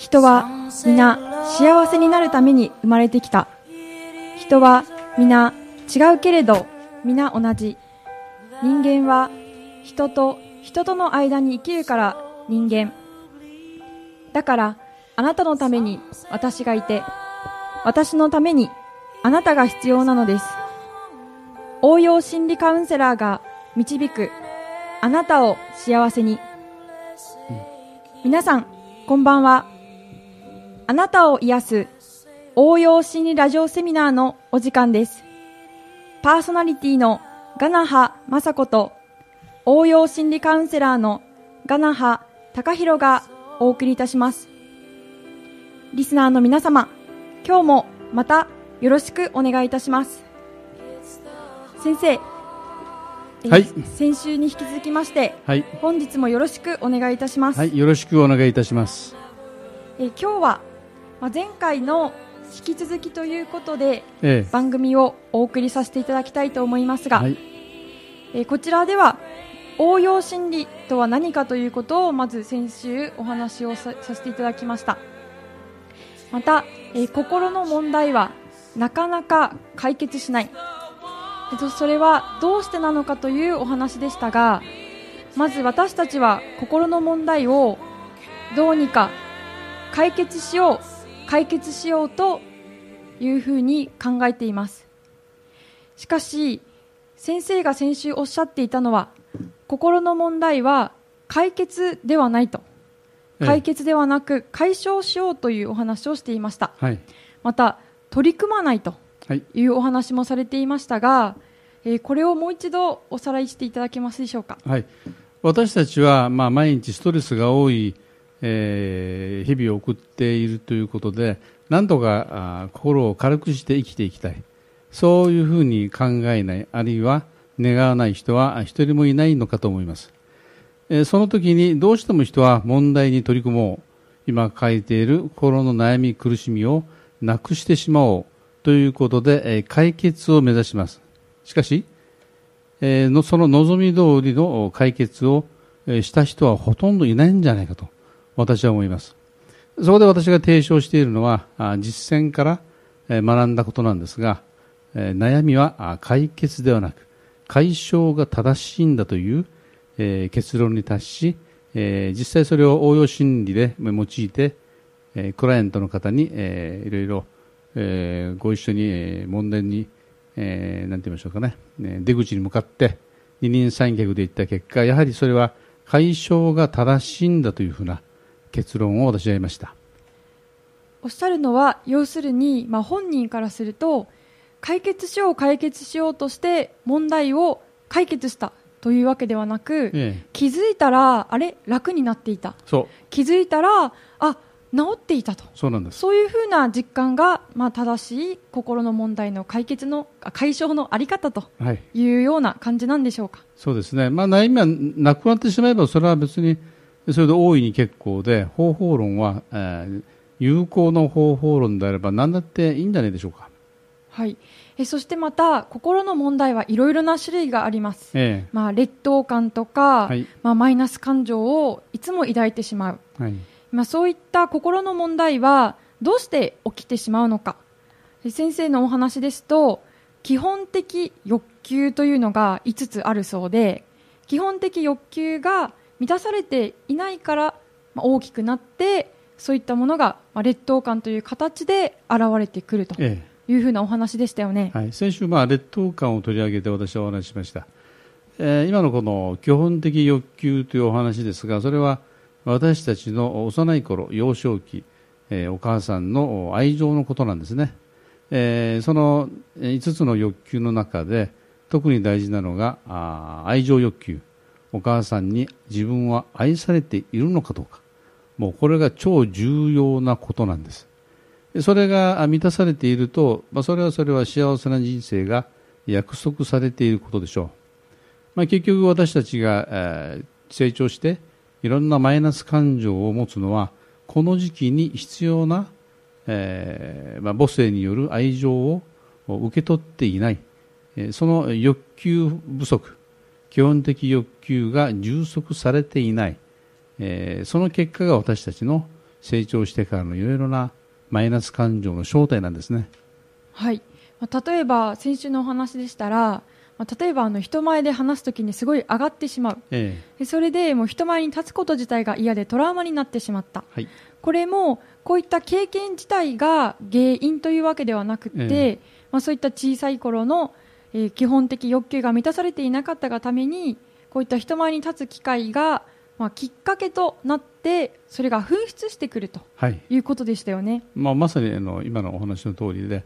人は皆幸せになるために生まれてきた。人は皆違うけれど皆同じ。人間は人と人との間に生きるから人間。だからあなたのために私がいて私のためにあなたが必要なのです。応用心理カウンセラーが導くあなたを幸せに。皆さんこんばんは。あなたを癒す応用心理ラジオセミナーのお時間です。パーソナリティのガナハ雅子と応用心理カウンセラーのガナハ高弘がお送りいたします。リスナーの皆様今日もまたよろしくお願いいたします。先生、はい。先週に引き続きまして、はい、本日もよろしくお願いいたします、はい、よろしくお願いいたします。えー今日は、まあ、前回の引き続きということでえ番組をお送りさせていただきたいと思いますえ、が、はい、えーこちらでは応用心理とは何かということをまず先週お話をささせていただきました。また、えー心の問題はなかなか解決しないえっとそれはどうしてなのかというお話でしたがまず私たちは心の問題をどうにか解決しよう解決しようというふうに考えています。しかし先生が先週おっしゃっていたのは心の問題は解決ではないと。ええ。解決ではなく解消しようというお話をしていました。はい、また取り組まないと。はい、いうお話もされていましたが、えーこれをもう一度おさらいしていただけますでしょうか？はい。私たちは、まあ、毎日ストレスが多い、えー日々を送っているということで、なんとかあー心を軽くして生きていきたい。そういうふうに考えない、あるいは願わない人は一人もいないのかと思います。えーその時にどうしても人は問題に取り組もう。今書いている心の悩み、苦しみをなくしてしまおうということで、えー解決を目指します。しかし、えーのその望み通りの解決をした人はほとんどいないんじゃないかと私は思います。そこで私が提唱しているのは実践から学んだことなんですが、悩みは解決ではなく解消が正しいんだという、えー結論に達し、えー実際それを応用心理で用いて、えークライアントの方に、えーいろいろ、えーご一緒に、えー問題に、えーなんて言いましょうかね、ね出口に向かって二人三脚でいった結果、やはりそれは解消が正しいんだというふうな結論を私は得ました。おっしゃるのは要するに、まあ、本人からすると解決しよう解決しようとして問題を解決したというわけではなく、ええ、気づいたらあれ？楽になっていた。そう、気づいたらあ治っていたとそうなんです。そういうふうな実感が、まあ、正しい心の問題の解決のあ解消のあり方とはい。いうような感じなんでしょうか？そうですね。まあ悩みはなくなってしまえば、それは別に、それで大いに結構で、方法論は、えー有効な方法論であれば何だっていいんじゃないでしょうか。はいえそしてまた心の問題はいろいろな種類があります、えまあ、劣等感とか、はいまあ、マイナス感情をいつも抱いてしまう、えはい。まあ、そういった心の問題はどうして起きてしまうのかえ先生のお話ですと基本的欲求というのが5つあるそうで基本的欲求が満たされていないから、まあ、大きくなってそういったものが、まあ、劣等感という形で現れてくるとえいうふうなお話でしたよねえ。はい。先週、まあ、劣等感を取り上げて私はお話ししました。えー今のこの基本的欲求というお話ですが、それは私たちの幼い頃、幼少期、えーお母さんの愛情のことなんですね。えーその5つの欲求の中で特に大事なのがあ愛情欲求。お母さんに自分は愛されているのかどうか。もうこれが超重要なことなんです。それが満たされていると、まあ、それはそれは幸せな人生が約束されていることでしょう。まあ、結局私たちが、えー成長していろんなマイナス感情を持つのはこの時期に必要な、えーまあ、母性による愛情を受け取っていない、えーその欲求不足基本的欲求が充足されていない、えー、その結果が私たちの成長してからのいろいろなマイナス感情の正体なんですね。はい、例えば先週のお話でしたら、まあ、例えばあの人前で話すときにすごい上がってしまう、ええ、それでもう人前に立つこと自体が嫌でトラウマになってしまった、はい、これもこういった経験自体が原因というわけではなくて、えまあ、そういった小さい頃の、えー、基本的欲求が満たされていなかったがためにこういった人前に立つ機会が、まあ、きっかけとなってそれが噴出してくるとい。うことでしたよね、はい、まあ、まさにあの今のお話の通りで、えー、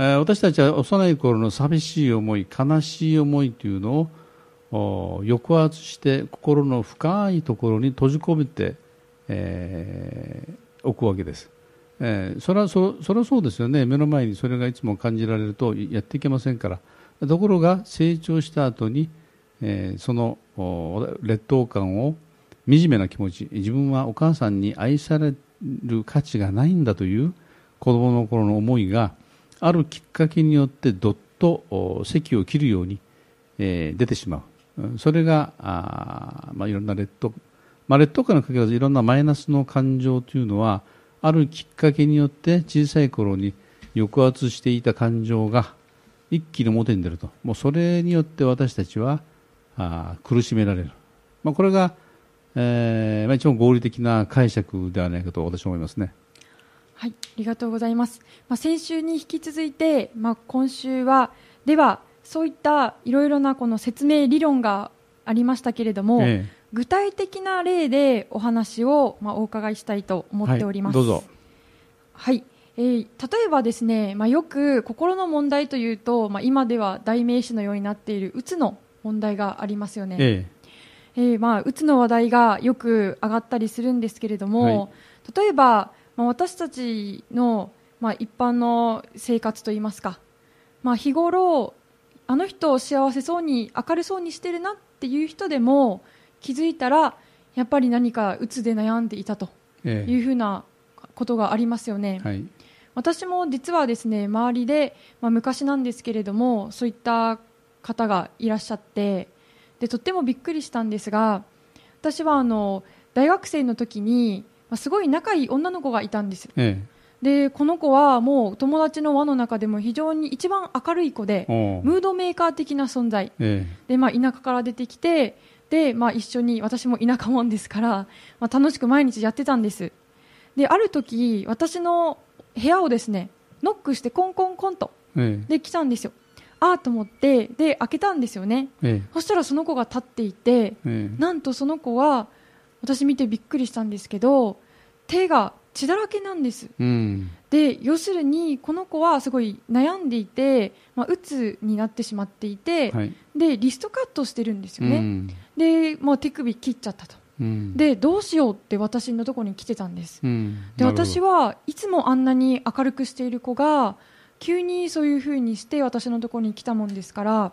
私たちは幼い頃の寂しい思い悲しい思いというのを抑圧して心の深いところに閉じ込めて、えー、おくわけです。えー、それはそそれはそうですよね目の前にそれがいつも感じられるとやっていけませんからところが成長した後に、えー、その劣等感を惨めな気持ち自分はお母さんに愛される価値がないんだという子供の頃の思いがあるきっかけによってどっと席を切るように、えー、出てしまう。それがあ、まあ、いろんな劣等、まあ、劣等感にかけらずいろんなマイナスの感情というのはあるきっかけによって小さい頃に抑圧していた感情が一気に表に出ると。もうそれによって私たちはあ苦しめられる、まあ、これが、えーまあ、一番合理的な解釈ではないかと私は思いますね。はい、ありがとうございます。まあ、先週に引き続いて、まあ、今週はではそういったいろいろなこの説明理論がありましたけれども、ええ具体的な例でお話を、まあ、お伺いしたいと思っております。はい、どうぞ。はい。えー、例えばですね、まあ、よく心の問題というと、まあ、今では代名詞のようになっているうつの問題がありますよね。えええー、まあ、うつの話題がよく上がったりするんですけれども、はい、例えば、まあ、私たちの、まあ、一般の生活といいますか、まあ、日頃あの人を幸せそうに明るそうにしてるなっていう人でも気づいたらやっぱり何かうつで悩んでいたというふうなことがありますよね、はい、私も実はですね周りで、まあ、昔なんですけれどもそういった方がいらっしゃってでとってもびっくりしたんですが私はあの大学生の時に、まあ、すごい仲いい女の子がいたんです、ええ。でこの子はもう友達の輪の中でも非常に一番明るい子でムードメーカー的な存在、ええ、でまあ、田舎から出てきてで、まあ、一緒に私も田舎者ですから、まあ、楽しく毎日やってたんです。である時私の部屋をですねノックしてコンコンコンと、ええ、で来たんですよ。ああと思ってで開けたんですよね、ええ、そしたらその子が立っていて、え、なんとその子は私見てびっくりしたんですけど手が血だらけなんです、うん、で要するにこの子はすごい悩んでいて、まあ、うつになってしまっていて、はい、でリストカットしてるんですよね、うん、で、まあ、手首切っちゃったと、うん、でどうしようって私のところに来てたんです、で私はいつもあんなに明るくしている子が急にそういうふうにして私のところに来たもんですから、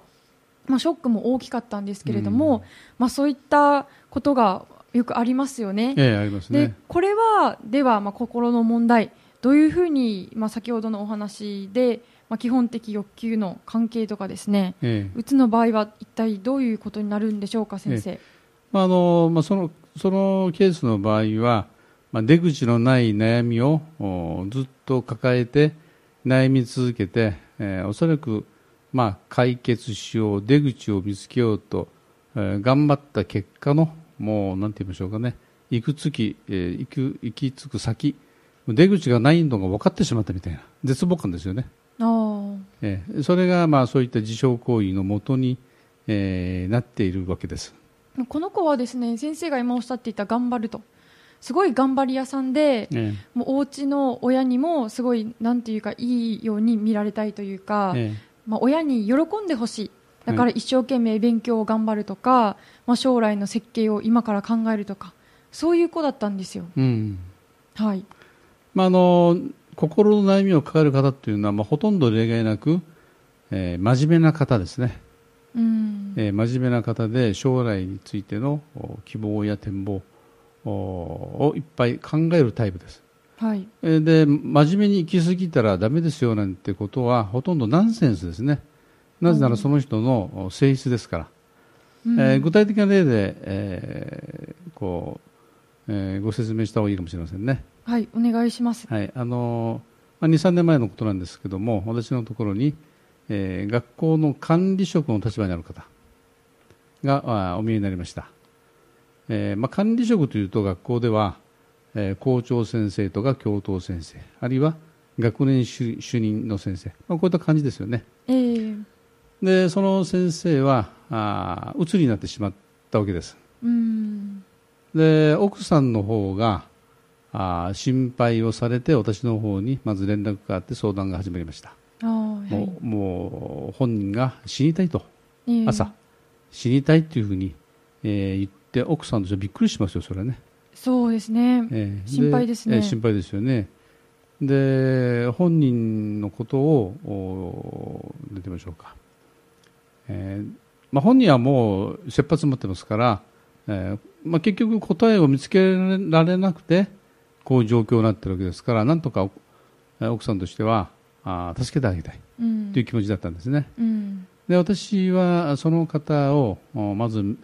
まあ、ショックも大きかったんですけれども、まあ、そういったことがよくありますよね。ええ、ありますね。で、これは、では、まあ、心の問題、どういうふうに、まあ、先ほどのお話で、まあ、基本的欲求の関係とかですね、ええ、うつの場合は一体どういうことになるんでしょうか、先生？えまああのまあ、そのそのケースの場合は、まあ、出口のない悩みをずっと抱えて悩み続けて、えー、おそらく、まあ、解決しよう出口を見つけようと、えー、頑張った結果のもうなんて言いましょうかね。行くつき、えー、行く行き着く先。出口がないのが分かってしまったみたいな。絶望感ですよね。えー、それがまあそういった自傷行為のもとに、えー、なっているわけです。この子はですね先生が今おっしゃっていた頑張ると。すごい頑張り屋さんで、ええ、もうお家の親にもすごいなんていうかいいように見られたいというか、え、まあ、親に喜んでほしい。だから一生懸命勉強を頑張るとか、まあ、将来の設計を今から考えるとかそういう子だったんですよ。うん、はいまあ、あの心の悩みを抱える方というのは、まあ、ほとんど例外なく、えー、真面目な方ですね、うんえー、真面目な方で将来についての希望や展望をいっぱい考えるタイプです。はい、で真面目に行き過ぎたらだめですよなんてことはほとんどナンセンスですね。なぜならその人の性質ですから、うん、えー、具体的な例で、えー、こうえーご説明した方がいいかもしれませんね。はい、お願いします。はい、あのまあ、2、3年前のことなんですけども、私のところに、えー学校の管理職の立場にある方があお見えになりました。えーまあ、管理職というと学校では、えー校長先生とか教頭先生、あるいは学年主主任の先生、まあ、こういった感じですよね。えー、で、その先生は、あうつになってしまったわけです。うん、で、奥さんの方が、あー心配をされて私の方にまず連絡があって相談が始まりました、はいもうもう本人が死にたいと。えー朝、死にたいというふうに、えー言って奥さんとしてはびっくりしますよそれはね、そうですね。えー心配ですね。えー心配ですよね。で本人のことを出てみましょうか、えーまあ、本人はもう切羽詰まってますから、えーまあ、結局答えを見つけられなくてこういう状況になってるわけですからなんとか奥さんとしてはあー助けてあげたいうん。という気持ちだったんですね。うん、で私はその方をおまず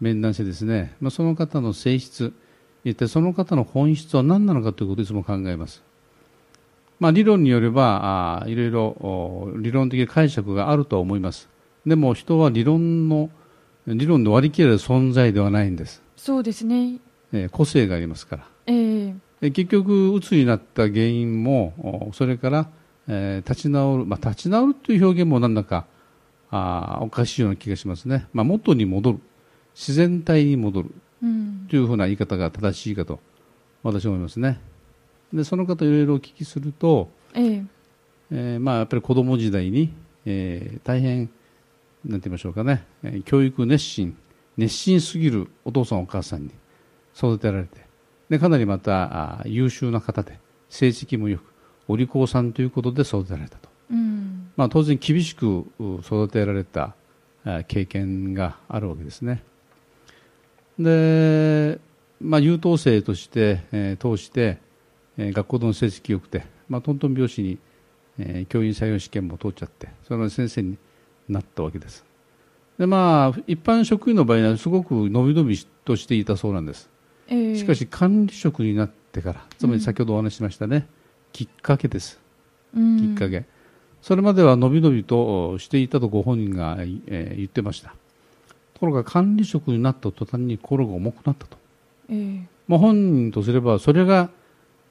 面談してですね、まあ、その方の性質一体その方の本質は何なのかということをいつも考えます、まあ、理論によればあーいろいろお理論的解釈があるとは思いますでも人は理論の理論で割り切れる存在ではないんです、そうですね。えー個性がありますから。えー、で結局、うつになった原因も、おそれから、えー立ち直る、まあ、立ち直るという表現もなんだかあーおかしいような気がしますね、まあ、元に戻る、自然体に戻る。うん、というふうな言い方が正しいかと私は思いますね。でその方、いろいろお聞きすると、えー、えーまあ、やっぱり子供時代に、えー大変、なんて言いましょうかね、えー教育熱心、熱心すぎるお父さんお母さんに育てられて、でかなりまた優秀な方で、成績もよく、お利口さんということで育てられたと。うん、まあ、当然厳しくう育てられた経験があるわけですね。で、まあ、優等生として、えー通して、えー学校の成績良くて、まあ、トントン拍子に、えー教員採用試験も通っちゃって、それで先生になったわけです。で、まあ、一般職員の場合はすごく伸び伸びとしていたそうなんです。えー、しかし管理職になってから、つまり先ほどお話ししましたね、きっかけです。うん、きっかけ、それまではのびのびとしていたとご本人が、えー言ってました。ところが管理職になった途端に心が重くなったと、えー、まあ、本人とすればそれが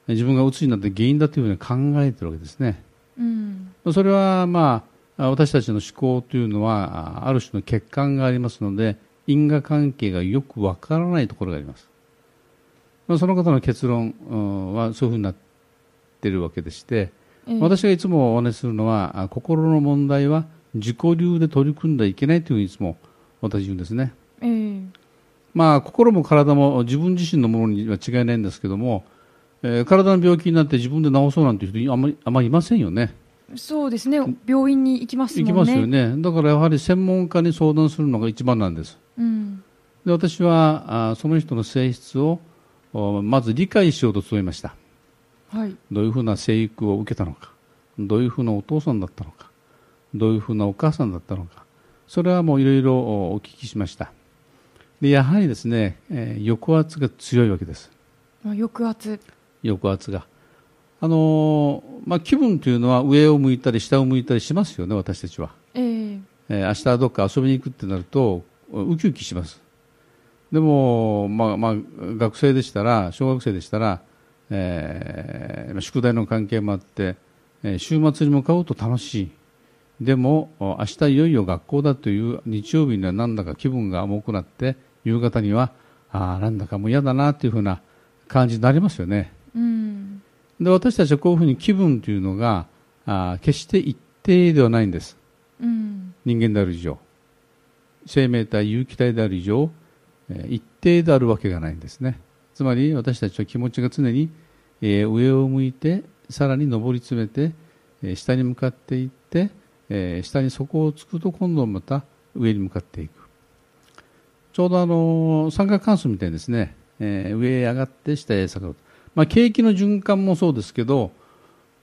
自分がうつになって原因だというふうに考えているわけですね。うん、それはまあ私たちの思考というのはあある種の欠陥がありますので因果関係がよくわからないところがあります、まあ、その方の結論うんはそういうふうになっているわけでしてえー、私がいつもお話しするのはあ心の問題は自己流で取り組んではいけないというふうにいつも私言うんですね、えー、まあ、心も体も自分自身のものには違いないんですけども、えー体の病気になって自分で治そうなんていう人あんまりあんまりいませんよねそうですね。病院に行きますもんね。行きますよね。だからやはり専門家に相談するのが一番なんです。うん、で私はあその人の性質をおまず理解しようと努めました。はい、どういうふうな生育を受けたのか。どういうふうなお父さんだったのか。どういうふうなお母さんだったのか。それはもういろいろお聞きしました。でやはりですね、えー抑圧が強いわけです。まあ、抑圧。抑圧があのーまあ、気分というのは上を向いたり下を向いたりしますよね私たちは、えー、えー明日はどっか遊びに行くってなるとウキウキします。でも、まあまあ、学生でしたら小学生でしたら、えーまあ宿題の関係もあって、えー週末に向かうと楽しい。でも明日いよいよ学校だという日曜日にはなんだか気分が重くなって夕方にはああなんだかもう嫌だなというふうな感じになりますよね。うん、で私たちはこういうふうに気分というのがあー決して一定ではないんです。うん、人間である以上。生命体有機体である以上、えー一定であるわけがないんですね。つまり私たちは気持ちが常に、えー上を向いてさらに上り詰めて、えー下に向かっていって、えー下に底をつくと今度また上に向かっていく。ちょうどあの三角関数みたいにですね、えー上へ上がって下へ下がる、まあ、景気の循環もそうですけど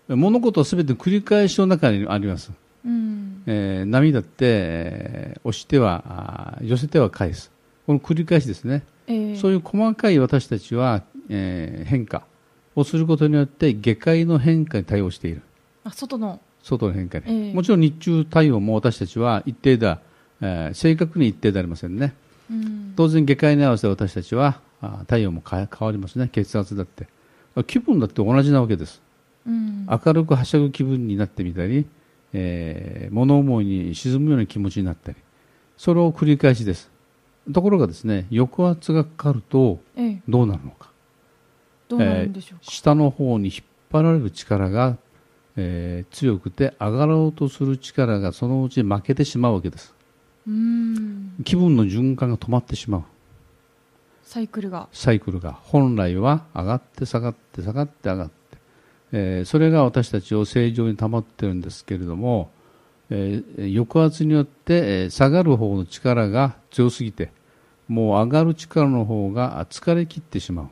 物事は全て繰り返しの中にあります。うん、えー波だって、えー押しては寄せては返す。この繰り返しですね、えー、そういう細かい私たちはえー変化をすることによって下界の変化に対応している。あ外の。外の変化に、ええ。もちろん日中対応も私たちは一定では、えー正確に一定ではありませんね。うん。当然下界に合わせて私たちはあ体温も変わりますね。血圧だって気分だって同じなわけです。うん。明るくはしゃぐ気分になってみたり、えー物思いに沈むような気持ちになったりそれを繰り返しです。ところがですね抑圧がかかるとええ。どうなるのか。どうなるんでしょうか、下の方に引っ張られる力が、えー強くて上がろうとする力がそのうち負けてしまうわけです。うん。気分の循環が止まってしまうサイクルが。サイクルが本来は上がって下がって下がって上がって、えーそれが私たちを正常に保っているんですけれども、えー抑圧によって、えー下がる方の力が強すぎてもう上がる力の方が疲れ切ってしまう。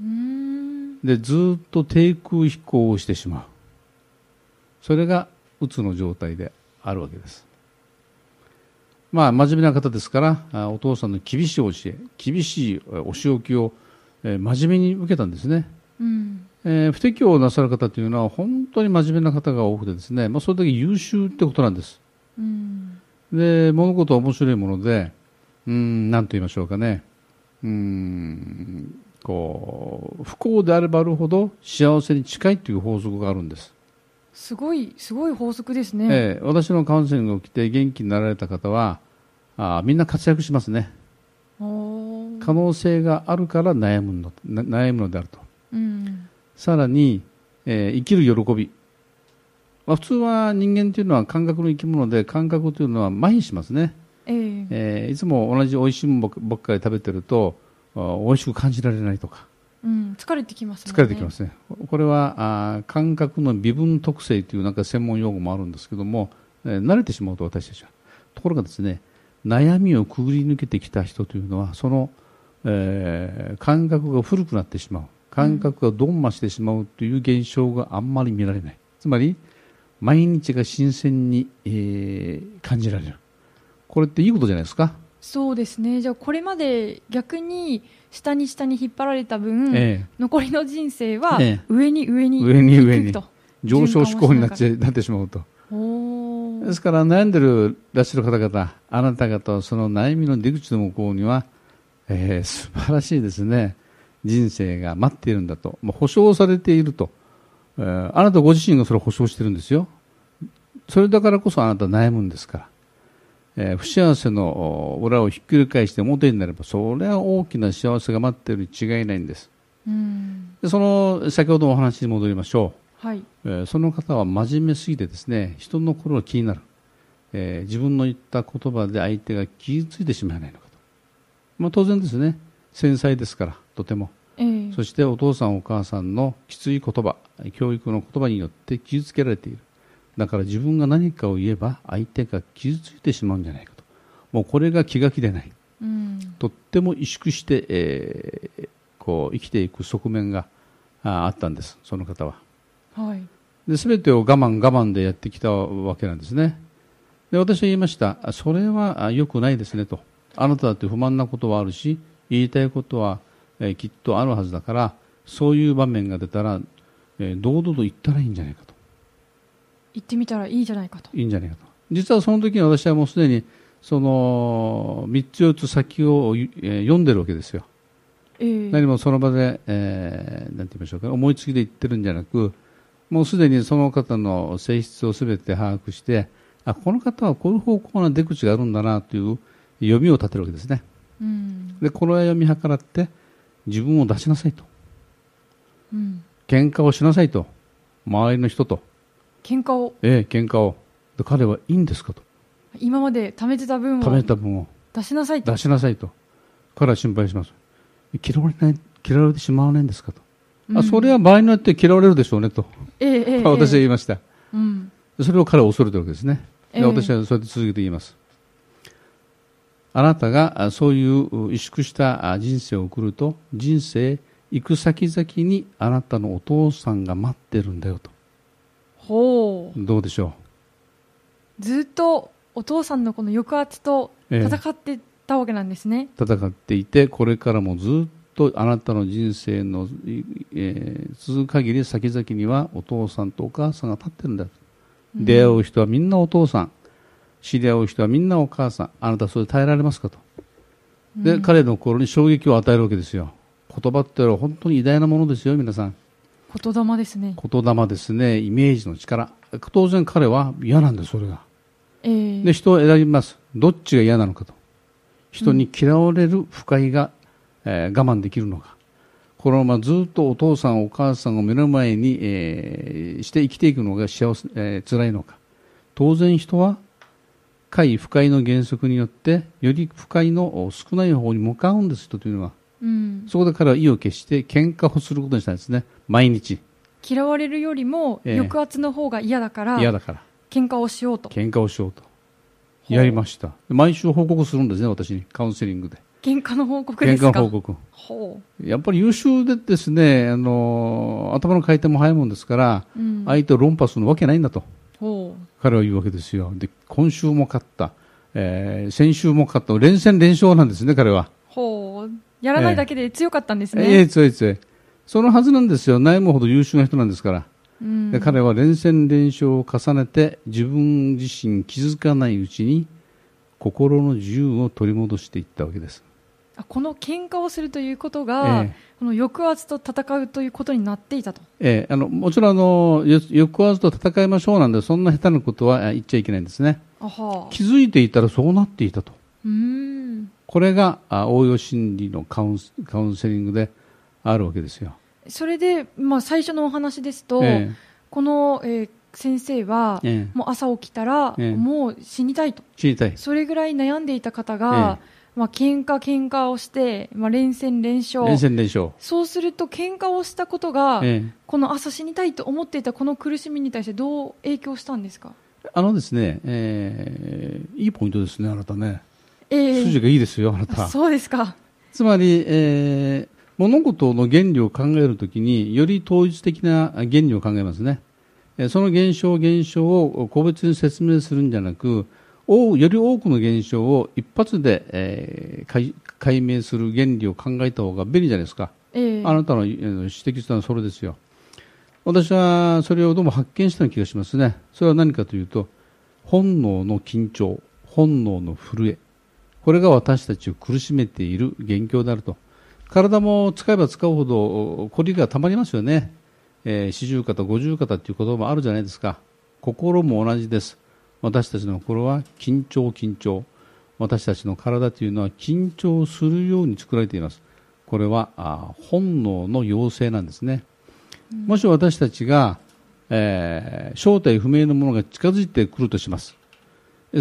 うん。でずっと低空飛行をしてしまう。それがうつの状態であるわけですまあ真面目な方ですからあお父さんの厳しい教え厳しいえお仕置きを、えー真面目に受けたんですね、うん。えー不適応なさる方というのは本当に真面目な方が多くてですね、まあ、それだけ優秀ってことなんです。うん。で物事は面白いものでうーん何と言いましょうかね。うーんこう不幸であればあるほど幸せに近いという法則があるんです、すごいすごい法則ですね、ええ私のカウンセリングを来て元気になられた方はあみんな活躍しますね。おー。可能性があるから悩むのな悩むのであると。うん。さらに、えー生きる喜び、まあ、普通は人間というのは感覚の生き物で感覚というのは麻痺しますね、ええ。えーいつも同じ美味しいものばっかり食べてるとあ美味しく感じられないとか。うん、疲れてきますね。疲れてきますね。これはあー感覚の微分特性というなんか専門用語もあるんですけども、えー慣れてしまうと私たちは。ところがですね悩みをくぐり抜けてきた人というのはその、えー感覚が古くなってしまう。感覚がドンマしてしまうという現象があんまり見られない。つまり毎日が新鮮に、えー感じられる。これっていいことじゃないですか、そうですね。じゃあこれまで逆に下に下に引っ張られた分、え残りの人生はええ。上に上に上に上に。上昇志向になってなってしまうとですから悩んでるらっしゃる方々、あなた方はその悩みの出口の向こうには、えー素晴らしいですね、人生が待っているんだと、もう保証されていると、えーあなたご自身がそれを保証してるんですよ。それだからこそあなたは悩むんですから。えー不幸せのお裏をひっくり返して表になれば、それは大きな幸せが待っているに違いないんです。うんでその、先ほどのお話に戻りましょう。はい。えーその方は真面目すぎてですね人の心が気になる、えー自分の言った言葉で相手が傷ついてしまわないのかと、まあ、当然ですね。繊細ですからとても。ええ。そしてお父さんお母さんのきつい言葉教育の言葉によって傷つけられている。だから自分が何かを言えば相手が傷ついてしまうんじゃないかと。もうこれが気が気でない。うん。とっても萎縮して、えーこう生きていく側面がああったんです。その方ははい。で全てを我慢我慢でやってきたわけなんですね。で私は言いました。あそれはあ良くないですねと。あなただって不満なことはあるし言いたいことは、えーきっとあるはずだからそういう場面が出たら、えー堂々と言ったらいいんじゃないかと。行ってみたらいいじゃないかと。いいんじゃないかと。実はその時に私はもうすでにその3つ4つ先を、えー読んでるわけですよ。ええ。何もその場で、えーなんて言いましょうか思いつきで言ってるんじゃなくもうすでにその方の性質をすべて把握してあこの方はこういう方向な出口があるんだなという読みを立てるわけですね。うん。でこの読み計らって自分を出しなさいと。うん。喧嘩をしなさいと。周りの人と。喧嘩を？ええ喧嘩を。で彼はいいんですかと。今まで貯めてた分食べをた分を。出しなさいと？出しなさいと。彼は心配します。嫌われない嫌われてしまわないんですかと、うん。あそれは場合によって嫌われるでしょうねと、ええええ私はええ言いましたうんそれを彼は恐れてるわけですね。でええ私はそれで続けて言います。あなたがあそういう萎縮したあ人生を送ると、人生行く先々にあなたのお父さんが待ってるんだよと。ほうどうでしょずっとお父さんのこの抑圧と戦ってたわけなんですね、う。戦っていて、これからもずっとあなたの人生の、えー、続く限り先々にはお父さんとお母さんが立ってるんだ、うん、出会う人はみんなお父さん。知り合う人はみんなお母さん。あなたそれ耐えられますかと。で、うん、彼の心に衝撃を与えるわけですよ。言葉って本当に偉大なものですよ皆さん。言霊ですね。言霊ですね。イメージの力。当然彼は嫌なんですそれが、えー、で人を選びます。どっちが嫌なのかと。人に嫌われる不快が、えー、我慢できるのか。このままずっとお父さんお母さんを目の前に、えー、して生きていくのが幸せ、えー、辛いのか。当然人は快不快の原則によってより不快の少ない方に向かうんです人というのは、うん、そこで彼は意を決して喧嘩をすることにしたんですね。毎日。嫌われるよりも抑圧の方が嫌だから、えー、嫌だから。喧嘩をしようと。喧嘩をしようと。やりました。毎週報告するんですね私に。カウンセリングで喧嘩の報告ですか？喧嘩の報告。やっぱり優秀でですねあの頭の回転も早いもんですから、うん、相手を論破するわけないんだと。彼は言うわけですよ。で今週も勝った、えー、先週も勝った。連戦連勝なんですね彼は。ほう。やらないだけで強かったんですね。ええー、強い強い。そのはずなんですよ。悩むほど優秀な人なんですから。で彼は連戦連勝を重ねて自分自身気づかないうちに心の自由を取り戻していったわけですこの喧嘩をするということが、ええ、この抑圧と戦うということになっていたと、ええ、あのもちろんあの抑圧と戦いましょうなんでそんな下手なことは言っちゃいけないんですね。気づいていたらそうなっていたと。これが応用心理のカウンカウンセリングであるわけですよ。それで、まあ、最初のお話ですと、ええ、この、えー、先生は、え、もう朝起きたら、もう死にたいと。死にたい。それぐらい悩んでいた方が、えまあ喧嘩喧嘩をして、まあ、連戦連勝連戦連勝そうすると喧嘩をしたことが、この朝死にたいと思っていたこの苦しみに対してどう影響したんですか？あのですね、えー、いいポイントですね、あなたね。えー、筋がいいですよ、あなた。そうですか。つまり、えー、物事の原理を考えるときにより統一的な原理を考えますねその現象現象を個別に説明するんじゃなくより多くの現象を一発で、えー、解明する原理を考えた方が便利じゃないですか、えー、あなたの指摘したのはそれですよ私はそれをどうも発見したような気がしますねそれは何かというと本能の緊張本能の震えこれが私たちを苦しめている元凶であると体も使えば使うほど凝りがたまりますよね。えー、四十肩、五十肩っていう言葉もあるじゃないですか。心も同じです。私たちの心は緊張、緊張。私たちの体というのは緊張するように作られています。これはあ本能の要請なんですね。うん、もし私たちが、えー、正体不明のものが近づいてくるとします。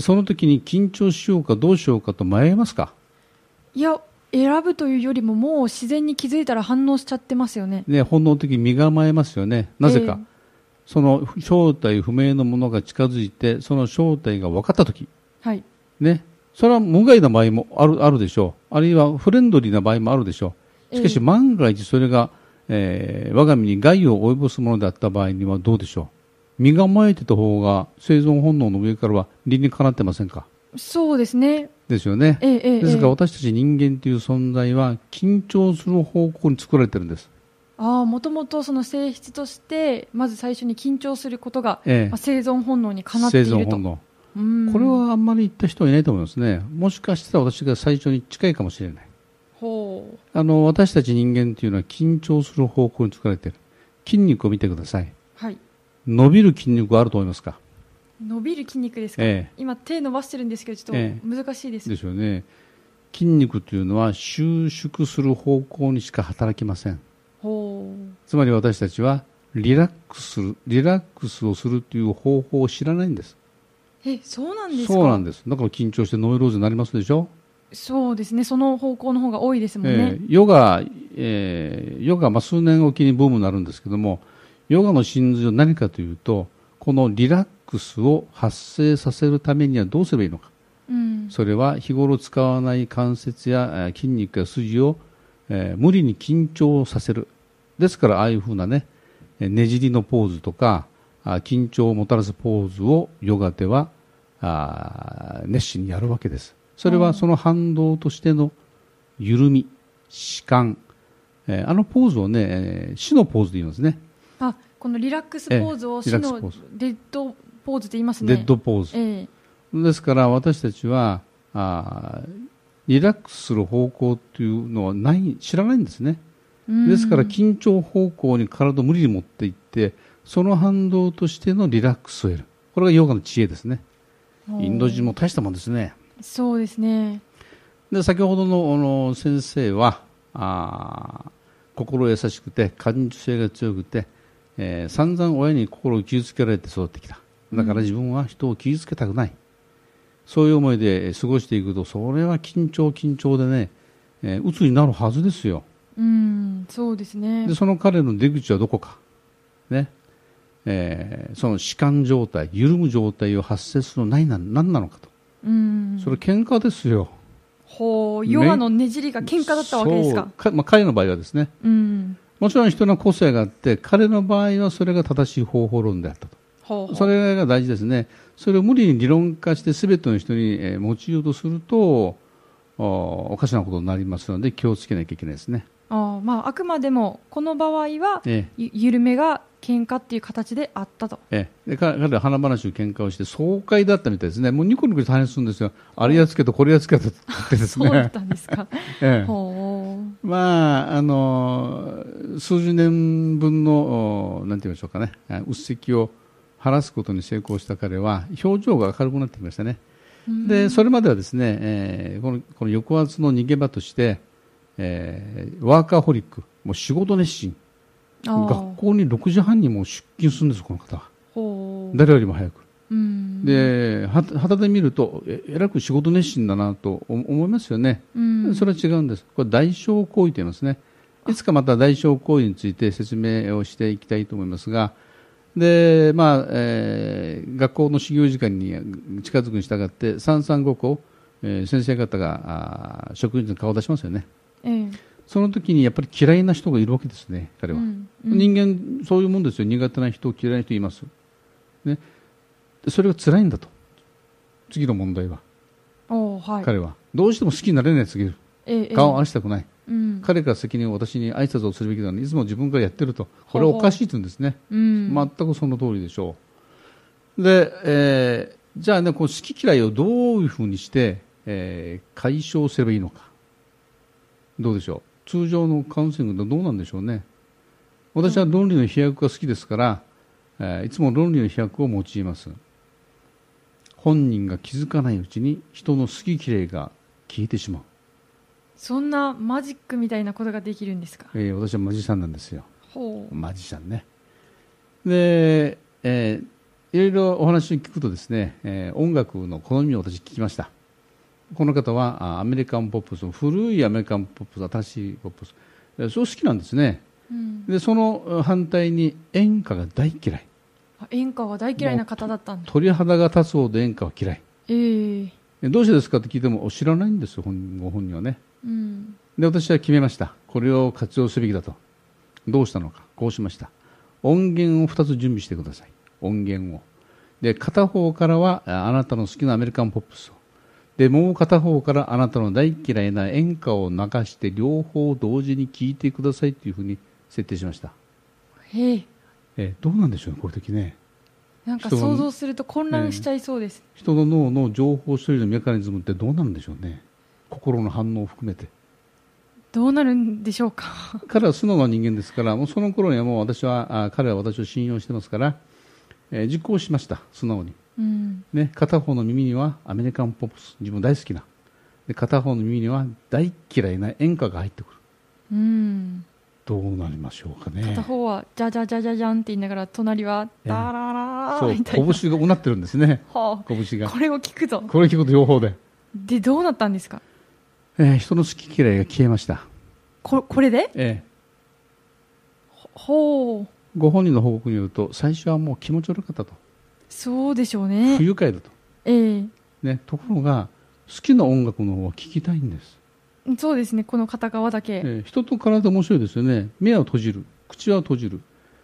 その時に緊張しようかどうしようかと迷いますか？いや、選ぶというよりももう自然に気づいたら反応しちゃってますよね。ね本能的に身構えますよね。なぜか。えー、その正体不明のものが近づいて、その正体が分かったとき。はい。ね。それは無害な場合もあるあるでしょう。あるいはフレンドリーな場合もあるでしょう。しかし万が一それが、えー、我が身に害を及ぼすものであった場合にはどうでしょう。身構えてた方が生存本能の上からは理にかなってませんか？そうですね。ですよね。ええ、ですから私たち人間という存在は緊張する方向に作られてるんです。ああ、もともとその性質として、まず最初に緊張することが、ええまあ、生存本能にかなっていると。生存本能。これはあんまり言った人はいないと思いますね。もしかしたら私が最初に近いかもしれない。ほう。あの、私たち人間というのは緊張する方向に作られている。筋肉を見てください。はい。伸びる筋肉はあると思いますか？伸びる筋肉ですか、ええ、今手伸ばしてるんですけどちょっと難しいです、え、ですよね筋肉というのは収縮する方向にしか働きませんつまり私たちはリラックスするリラックスをするという方法を知らないんです。えそうなんですか？そうなんです。だから緊張してノイローゼになりますでしょ？そうですね。その方向の方が多いですもんね、えー、ヨガ、えー、ヨガ、まあ、数年おきにブームになるんですけどもヨガの真髄は何かというとこのリラックスを発生させるためにはどうすればいいのか、うん、それは日頃使わない関節や筋肉や筋を、えー、無理に緊張させるですからああいうふうなねねじりのポーズとか緊張をもたらすポーズをヨガではあ熱心にやるわけですそれはその反動としての緩み弛緩えーあのポーズをね、えー死のポーズで言いますね。あこのリラックスポーズをええ死の dead pose って言いますね Dead pose。ええですから私たちはあーリラックスする方向っていうのはない知らないんですね。うん。ですから緊張方向に体を無理に持っていってその反動としてのリラックスを得る。これがヨガの知恵ですね。インド人も大したもんですね。そうですね。で先ほどのあの先生はあー心優しくて感受性が強くて、えー散々親に心を傷つけられて育ってきた。だから自分は人を傷つけたくない、そういう思いで過ごしていくとそれは緊張緊張でね、えー鬱になるはずですようんそうですね。でその彼の出口はどこか、ね。えーその弛緩状態緩む状態を発生するのは何な何なのかと。うん。それ喧嘩ですよ。ほうヨガのねじりが喧嘩だったわけですか。かまあ、彼の場合はですね。うん。もちろん人の個性があって彼の場合はそれが正しい方法論であったと。ほうほう。それが大事ですね。それを無理に理論化して全ての人にえー用いようとするとおおかしなことになりますので気をつけなきゃいけないですね、ああまああくまでもこの場合はえゆ緩めが喧嘩っていう形であったと。ええ。えで彼彼は華々しく喧嘩をして爽快だったみたいですね。もうニコニコして話するんですよ。あれやっつけとこれやっつけとってですそうだっねたんですか？ええ。ほう。まあ、あの数十年分のおなんて言いましょうかね。あうっせきを晴らすことに成功した彼は表情が明るくなってきましたね、でそれまではですね、えーこのこの抑圧の逃げ場として、えーワーカーホリックもう仕事熱心。学校に6時半にもう出勤するんですこの方。誰よりも早く。うん。では旗で見るとええらく仕事熱心だなと思思いますよね。うん。それは違うんです。これ代償行為と言いますね。いつかまた代償行為について説明をしていきたいと思いますが、で、まあ、えー学校の始業時間に近づくに従って、三三五校、えー先生方が職員室に顔を出しますよね。ええその時にやっぱり嫌いな人がいるわけですね、彼は。うんうん人間、そういうもんですよ。苦手な人、嫌いな人います。ね。でそれが辛いんだと。次の問題は。はい彼は。どうしても好きになれない次る。ええええ顔を合わせたくない。うん彼が責任を私に挨拶をするべきなのにいつも自分からやってるとこれはおかしいと言うんですね、うん全くその通りでしょうで、えーじゃあねこう好き嫌いをどういうふうにして、えー解消すればいいのかどうでしょう？通常のカウンセリングってどうなんでしょうね？私は論理の飛躍が好きですから、えーいつも論理の飛躍を用います。本人が気づかないうちに人の好き嫌いが消えてしまう。そんなマジックみたいなことができるんですか？えー私はマジシャンなんですよ。マジシャンね。で、えーいろいろお話を聞くとですね、えー音楽の好みを私聞きましたこの方はあアメリカンポップス古いアメリカンポップス新しいポップス。えーそう好きなんですね。うん。でその反対に演歌が大嫌い。あ演歌は大嫌いな方だったんだ。鳥肌が立つほど演歌は嫌い。ええ。えどうしてですかって聞いても知らないんですよ本ご本人はね。うん。で私は決めました。これを活用すべきだと。どうしたのか。こうしました。音源を2つ準備してください。音源を。で片方からはああなたの好きなアメリカンポップスをでもう片方からあなたの大嫌いな演歌を流して両方同時に聴いてくださいというふうに設定しました。へええどうなんでしょうねこういう時ね。なんか想像すると混乱しちゃいそうです、人の脳の情報処理のメカニズムってどうなんでしょうね。心の反応を含めて。どうなるんでしょうか。彼は素直な人間ですからもうその頃にはもう私はあ彼は私を信用してますから、えー実行しました素直に、うん。ね、片方の耳にはアメリカンポップス自分大好きな。で片方の耳には大嫌いな演歌が入ってくる。うん。どうなりましょうかね。片方はじゃじゃじゃじゃじゃんって言いながら隣はええ。ダララーみたいな。拳がうなってるんですね。は拳が。あこれを聞くぞ。これ聞くと両方で、でどうなったんですか？えー人の好き嫌いが消えました、ここれで？えほう。ーご本人の報告によると最初はもう気持ち悪かったとそうでしょうね。不愉快だと、ええ。ね、ところが好きな音楽の方は聴きたいんです。そうですね。この片側だけ、えー人と体面白いですよね。目は閉じる。口は閉じる。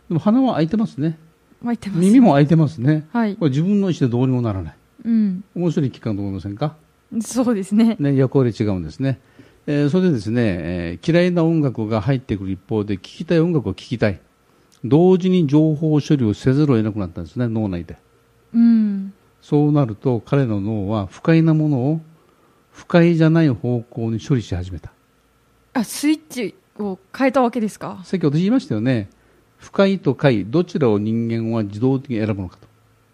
でも鼻は開いてますね。巻いてます。耳も開いてますね。はい。これ自分の意思でどうにもならない。うん。面白い期間と思いませんか？そうですね。ね役割違うんですね。えーそれでですね、えー嫌いな音楽が入ってくる一方で、聴きたい音楽を聴きたい。同時に情報処理をせざるを得なくなったんですね、脳内で。うん。そうなると、彼の脳は不快なものを不快じゃない方向に処理し始めた。あ、スイッチを変えたわけですか？さっき私言いましたよね。不快と快、どちらを人間は自動的に選ぶのかと。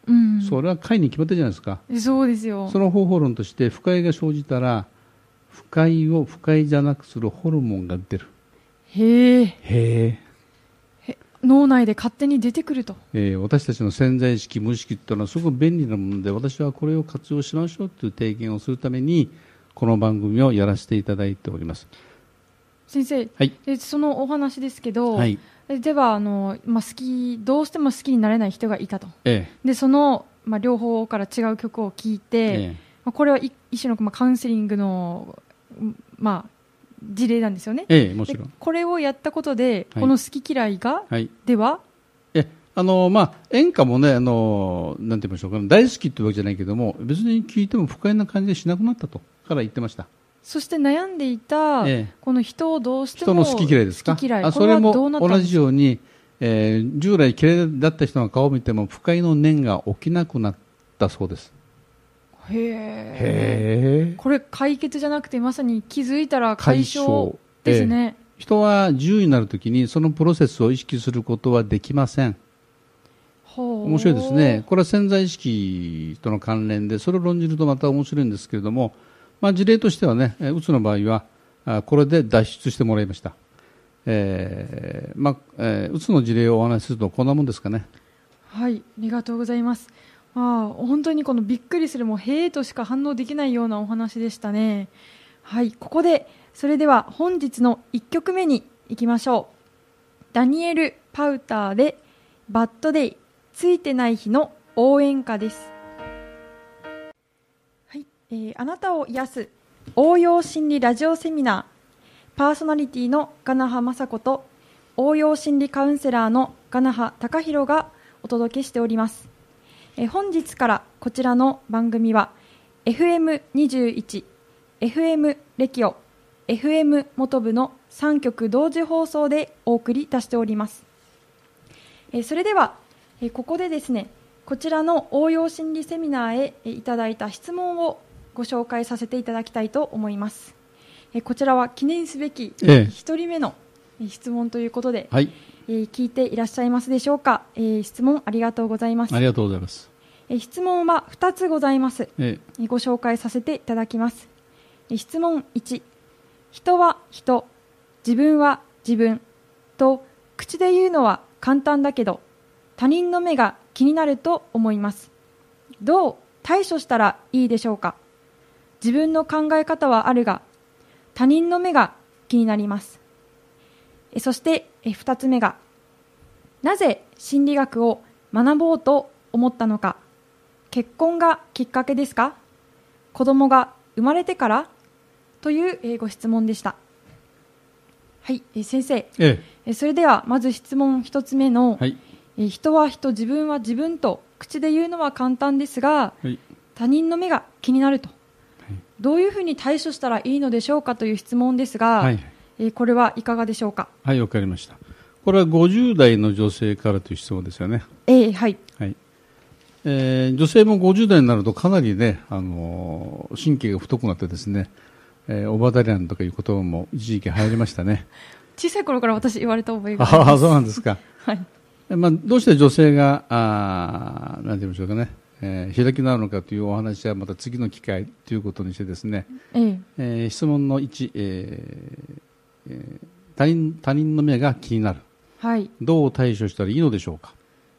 うん。それは快に決まってるじゃないですか。そうですよ。その方法論として、不快が生じたら、不快を不快じゃなくするホルモンが出る。へえ。へえ。脳内で勝手に出てくると。えー私たちの潜在意識、無意識っていうのはすごく便利なもので、私はこれを活用しましょうという提言をするために、この番組をやらせていただいております。先生、はい。でそのお話ですけど、はい。えではあの、まあ、好きどうしても好きになれない人がいたとえでその、まあ、両方から違う曲を聴いて、ええまあ、これは一一種の、まあ、カウンセリングの、うんまあ、事例なんですよねえええもちでろん。これをやったことで、はいこの好き嫌いがはい。では？え、あの、まあ、演歌もね、あの、なんて言いましょうか、大好きってわけじゃないけども、別に聞いても不快な感じでしなくなったと、から言ってました。そして悩んでいた、ええこの人をどうしても人の好き嫌いですか？あそれも同じように、えー従来嫌いだった人の顔を見ても不快の念が起きなくなったそうです。へえ。これ解決じゃなくてまさに気づいたら解消ですね、人は自由になるときにそのプロセスを意識することはできません。面白いですね。これは潜在意識との関連で、それを論じるとまた面白いんですけれども、まあ事例としてはね、えーうつの場合は、あこれで脱出してもらいました。えーまあ、えーうつの事例をお話しするとこんなもんですかね。はい、ありがとうございます。ああ、本当にこのびっくりするもへえとしか反応できないようなお話でしたね。はい、ここで、それでは本日の1曲目に行きましょう。ダニエル・パウターで、バッドデイ、ついてない日の応援歌です。はい、えーあなたを癒す応用心理ラジオセミナー。パーソナリティのガナハ雅子と応用心理カウンセラーのガナハ貴弘がお届けしております。えー本日からこちらの番組は FM21、FM レキオ、FM 元部の3曲同時放送でお送りいたしております。えーそれでは、えーここでですね、こちらの応用心理セミナーへえーいただいた質問をご紹介させていただきたいと思います。えーこちらは記念すべきええ1人目のえー質問ということで、はい。えー聞いていらっしゃいますでしょうか、えー質問ありがとうございます。ありがとうございます。えー質問は2つございます。ええ。ーご紹介させていただきます。えー質問1人は人。自分は自分と。口で言うのは簡単だけど。他人の目が気になると思います。どう対処したらいいでしょうか。自分の考え方はあるが。他人の目が気になります。えそしてえ2つ目がなぜ心理学を学ぼうと思ったのか。結婚がきっかけですか？子供が生まれてから？というえーご質問でした。はいえー先生。ええ。えーそれではまず質問1つ目の、はい。えー人は人自分は自分と口で言うのは簡単ですがはい。他人の目が気になると、どういうふうに対処したらいいのでしょうかという質問ですが、はい。えーこれはいかがでしょうか？はい、わかりました。これは50代の女性からという質問ですよね。えーはいはい。えー女性も50代になるとかなりね、あのー神経が太くなってですね、えーオバダリアンとかいう言葉も一時期流行りましたね。小さい頃から私言われた覚えがありますああ、そうなんですか。はいえまあ、どうして女性が、あーなんて言いましょうかね、えー開きなるのかというお話はまた次の機会ということにしてですね、えーえー質問の1、えーえー他人他人の目が気になる。はい。どう対処したらいいのでしょうか？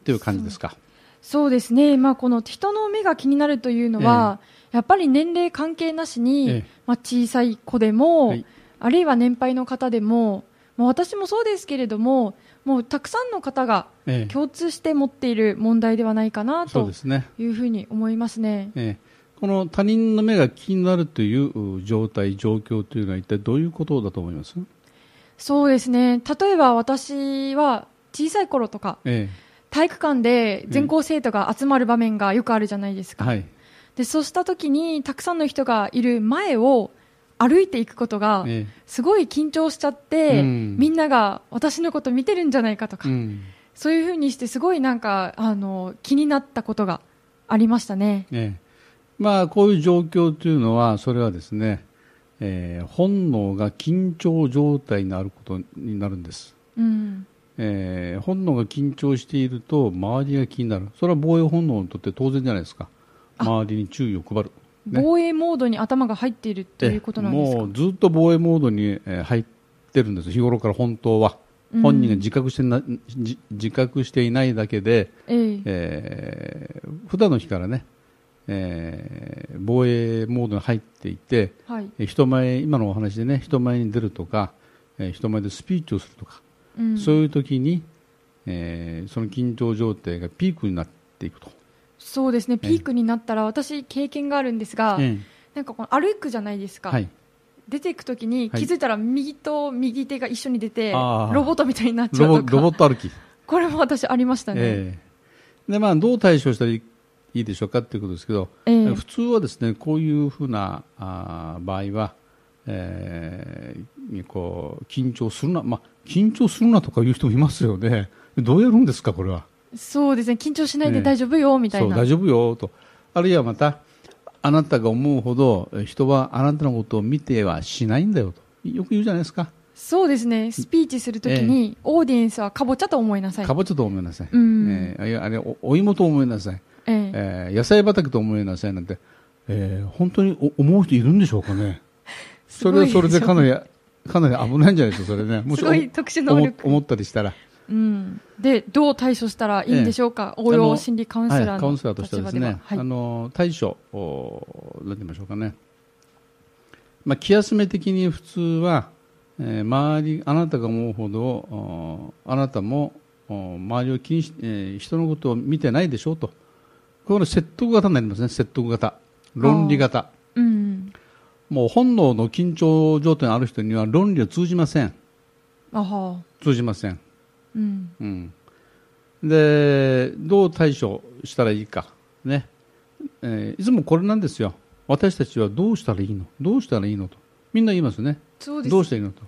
という感じですか？そうですね、まあ、この人の目が気になるというのは、やっぱり年齢関係なしに、ええ。まあ、小さい子でも、はい。あるいは年配の方でも、まあ、私もそうですけれども、もうたくさんの方がええ。共通して持っている問題ではないかなと。いうふうに思いますね。ええ。この他人の目が気になるというう状態、状況というのは一体どういうことだと思います？そうですね。例えば私は小さい頃とかえ体育館で全校生徒が集まる場面がよくあるじゃないですか、えはい。でそうした時にたくさんの人がいる前を歩いていくことがえすごい緊張しちゃって、うん。みんなが私のこと見てるんじゃないかとか、えうん。そういうふうにしてすごいなんかあの気になったことがありましたね。ええ。まあ、こういう状況というのは、それはですね、えー本能が緊張状態になることになるんです。うん、えー本能が緊張していると、周りが気になる。それは防衛本能にとって当然じゃないですか。周りに注意を配る。ね防衛モードに頭が入っているということなんですか？もうずっと防衛モードにえー入ってるんです。日頃から本当は。うん本人が自覚してな、じ自覚していないだけで、えええー普段の日からね、えー防衛モードに入っていて、はい。えー人前、今のお話でね、人前に出るとか、えー人前でスピーチをするとか、うん。そういう時に、えーその緊張状態がピークになっていくと。そうですね。ピークになったら私経験があるんですが、えなんかこの歩くじゃないですか、えはい。出ていくときにはい。気づいたら右と右手が一緒に出て、あー。ロボットみたいになっちゃうとか。ロボット歩き。これも私ありましたね、ええ。で、まあ、どう対処したらいいでしょうかということですけど、ええ普通はですね、こういうふうなあー場合は、えーこう緊張するな、まあ、緊張するなとかいう人もいますよね。どうやるんですか、これは。そうですね緊張しないええで大丈夫よみたいうな、そ大丈夫よと。あるいはまた、あなたが思うほどえ人はあなたのことを見てはしないんだよと。よく言うじゃないですか。そうですねスピーチするときに、オーディエンスはかぼちゃと思いなさいかぼちゃと思いなさい。うんえーあれお、お芋と思いなさい。ええ。えー野菜畑と思いなさいなんて、えー本当にお思う人いるんでしょうかね。それはそれでかなり、かなり危ないんじゃないですか、それね。もしすごい特殊能力。思思ったりしたら。うん、でどう対処したらいいんでしょうか、応用心理カウンセラーはい、カウンのセラーとしてはですね、は。い。あの対処、おなんて言いましょうかね、まあ、気休め的に普通は、えー周り、あなたが思うほど、おあなたもお周りを気にし、えー人のことを見てないでしょうと、これ説得型になりますね、説得型、論理型、うんもう本能の緊張状態のある人には論理は通じません、通じません。うん。うん、でどう対処したらいいか、ね。えーいつもこれなんですよ、私たちはどうしたらいいの、どうしたらいいのと、みんな言いますね、そうです。どうしたらいいのと、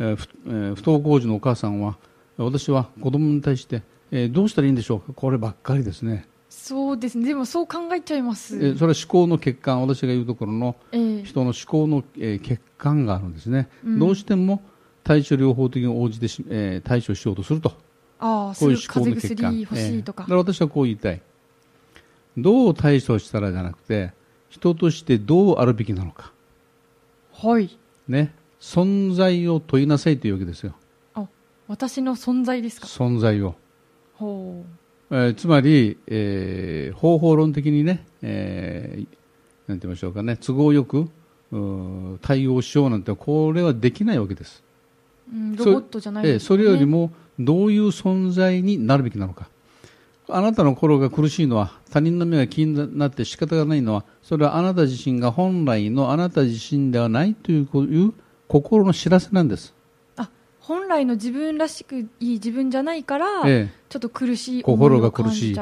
えーふえー不登校児のお母さんは、私は子供に対して、えーどうしたらいいんでしょうか、こればっかりですね、そうですねでもそう考えちゃいます、えーそれは思考の欠陥、私が言うところのええ人の思考の、えー欠陥があるんですね、うんどうしても対処療法的に応じてし、えー対処しようとすると。あこういう思考の結果。邪薬欲しいとかええ、だから私はこう言いたい。どう対処したらじゃなくて、人としてどうあるべきなのか。はいね。存在を問いなさいというわけですよ。あ私の存在ですか？存在を。ほえーつまり、えー方法論的にね、えーなんて言いましょうかね、都合よく、対応しようなんて、これはできないわけです。う、うん、そロボットじゃないね。それよりもどういう存在になるべきなのか。あなたの心が苦しいのは他人の目が気になって仕方がないのはそれはあなた自身が本来のあなた自身ではないというこういう心の知らせなんです、あ本来の自分らしくいい自分じゃないから、ええ、ちょっと苦しい心が苦しい。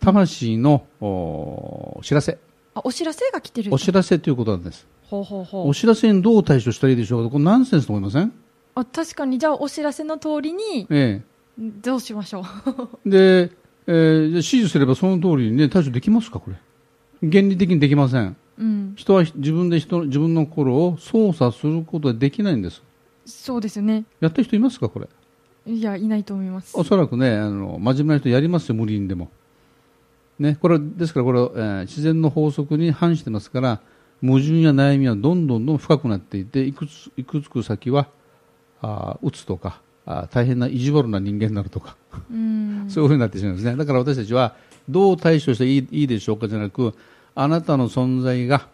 魂のお知らせ。あお知らせが来てるお知らせということなんです。ほうほうほう。お知らせにどう対処したらいいでしょうか？これナンセンスと思いません、あ確かに。じゃあお知らせの通りにえどうしましょう？え、で、えーじゃあ指示すればその通りに、ね、対処できますか？これ。原理的にできません。うん。人は自分で人自分の心を操作することはできないんです。そうですよねやった人いますか、これ？いやいないと思いますおそらくね、あの真面目な人やりますよ、無理にでも。ね、これはですから、これは、えー自然の法則に反してますから、矛盾や悩みはどんどんどん深くなっていて、いくついくつく先は、あーうつとかあー、大変な意地悪な人間になるとか、うん そういうふうになってしまうんですね。だから私たちは、どう対処していいいいでしょうかじゃなく、あなたの存在が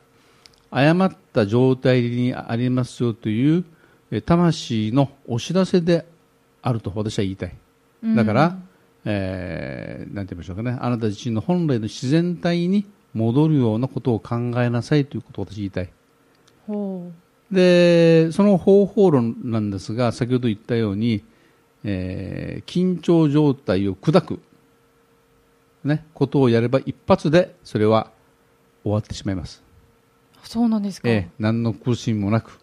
誤った状態にありますよという、え魂のお知らせであると私は言いたい。だから、えーなんて言いましょうかね、あなた自身の本来の自然体に戻るようなことを考えなさいということを私言いたい。ほで、その方法論なんですが、先ほど言ったように、えー緊張状態を砕く、ね、ことをやれば一発でそれは終わってしまいます。うそうなんですか。えー何の苦しみもなく、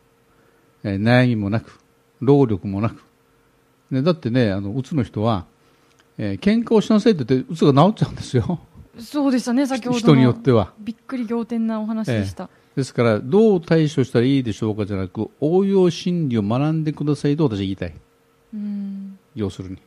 えー悩みもなく、労力もなく。ね、だってね、あの、うつの人は、えー喧嘩をしなさいって言って、うつが治っちゃうんですよ。そうでしたね、先ほどの。人によっては。びっくり仰天なお話でした。ですから、どう対処したらいいでしょうかじゃなく、応用心理を学んでくださいと私は言いたい。うん。要するに。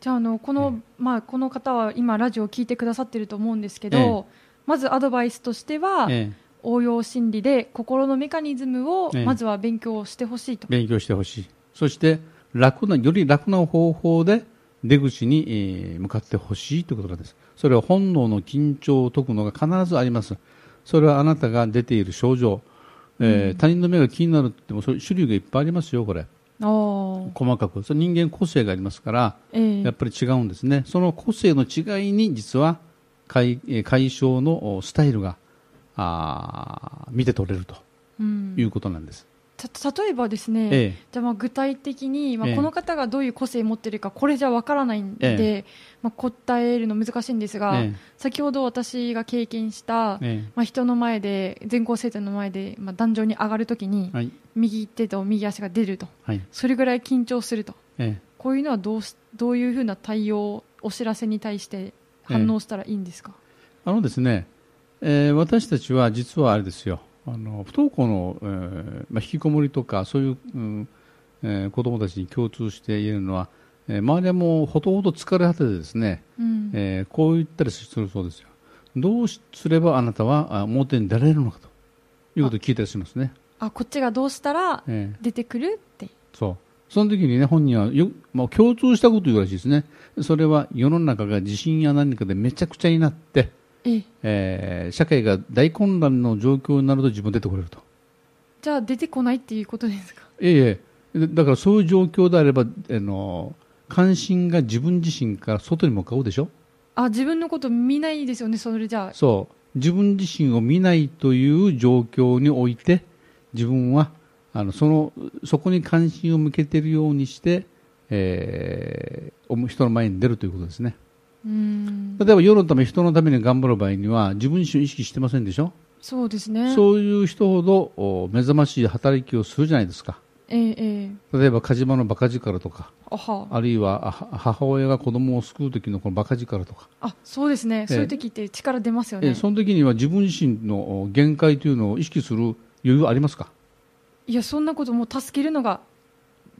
じゃあ、あの、この、まあ、この方は今、ラジオを聞いてくださってると思うんですけど、ええまずアドバイスとしては、え応用心理で心のメカニズムをええまずは勉強してほしいとー。勉強してほしい。そして、楽な、より楽な方法で出口に、えー向かってほしいということなんです。それは本能の緊張を解くのが必ずあります。それはあなたが出ている症状、えー他人の目が気になるっても、そういう種類がいっぱいありますよ、これ。細かく。それ人間個性がありますから、ええやっぱり違うんですね。その個性の違いに実は解えー解消のおスタイルがあー見て取れるとうん。いうことなんです。た例えばですね、ええ。じゃあまあ具体的に、まあ、ええ。この方がどういう個性を持っているかこれじゃわからないんで、えまあ、答えるの難しいんですが、え先ほど私が経験した、ええ。まあ、人の前で全校生徒の前で、まあ、壇上に上がるときに、えはい。右手と右足が出ると。はい。それぐらい緊張すると。えこういうのはどうしどういうふうな対応お知らせに対して反応したらいいんですか、え。あのですね、えー私たちは実はあれですよ。あの不登校の、えーまあ、引きこもりとかそういう、うんえー子どもたちに共通して言えるのは、えー周りはもうほとほと疲れ果ててですね、うん。えーこう言ったりするそうですよ。どうすればあなたはあ表に出られるのかということを聞いたりしますね、あこっちがどうしたらえー出てくるって。そう。その時にね本人はよ、まあ、共通したことを言うらしいですね。それは世の中が地震や何かでめちゃくちゃになって、ええ。えー社会が大混乱の状況になると自分出てこれると。じゃあ出てこないっていうことですか？いえいえ。でだからそういう状況であればあの関心が自分自身から外に向かうでしょ？あ自分のこと見ないですよねそれじゃあ。そう。自分自身を見ないという状況において自分はあのそのそこに関心を向けているようにして、えーお人の前に出るということですね例えば世のため人のために頑張る場合には自分自身を意識してませんでしょ、そうですね。そういう人ほどお目覚ましい働きをするじゃないですか。ええええ。例えば火事場のバカ力とかあは。あるいは母親が子供を救う時のこのバカ力とか、あそうですね、そういう時って力出ますよね、えーその時には自分自身のお限界というのを意識する余裕はありますか？いやそんなこともう助けるのが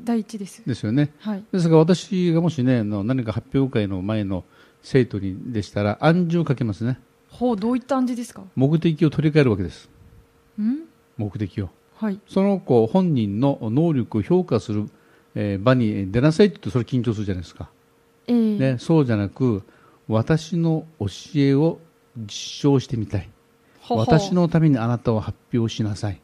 第一です。ですよね。はい。ですが私がもしねあの何か発表会の前の生徒にでしたら暗示をかけますね。ほうどういった暗示ですか？目的を取り替えるわけです。ん？目的を。はい。その子本人の能力を評価する、えー場に出なさいって言うとそれ緊張するじゃないですか、ええ。ね、そうじゃなく私の教えを実証してみたい。私のためにあなたを発表しなさい。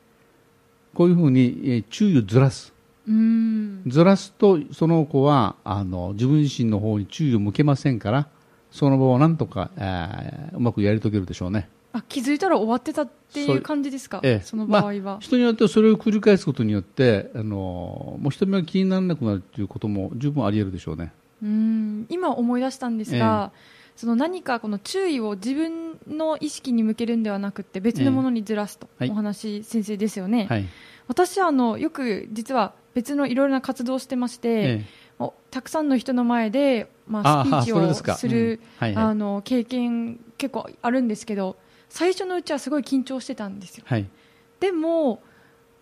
こういうふうに、えー注意をずらす。うーん。ずらすとその子はあの自分自身の方に注意を向けませんからその場をなんとか、えーうまくやり遂げるでしょうね。あ気づいたら終わってたっていう感じですか？ええ。その場合は、まあ人によってはそれを繰り返すことによってあのもう人目が気にならなくなるということも十分あり得るでしょうね。うーん。今思い出したんですが、その何かこの注意を自分の意識に向けるんではなくて別のものにずらすとえお話、先生ですよね、はい、私はあのよく実は別のいろいろな活動をしてまして、たくさんの人の前で、まあ、あスピーチをするあの経験結構あるんですけど最初のうちはすごい緊張してたんですよ。えはい。でも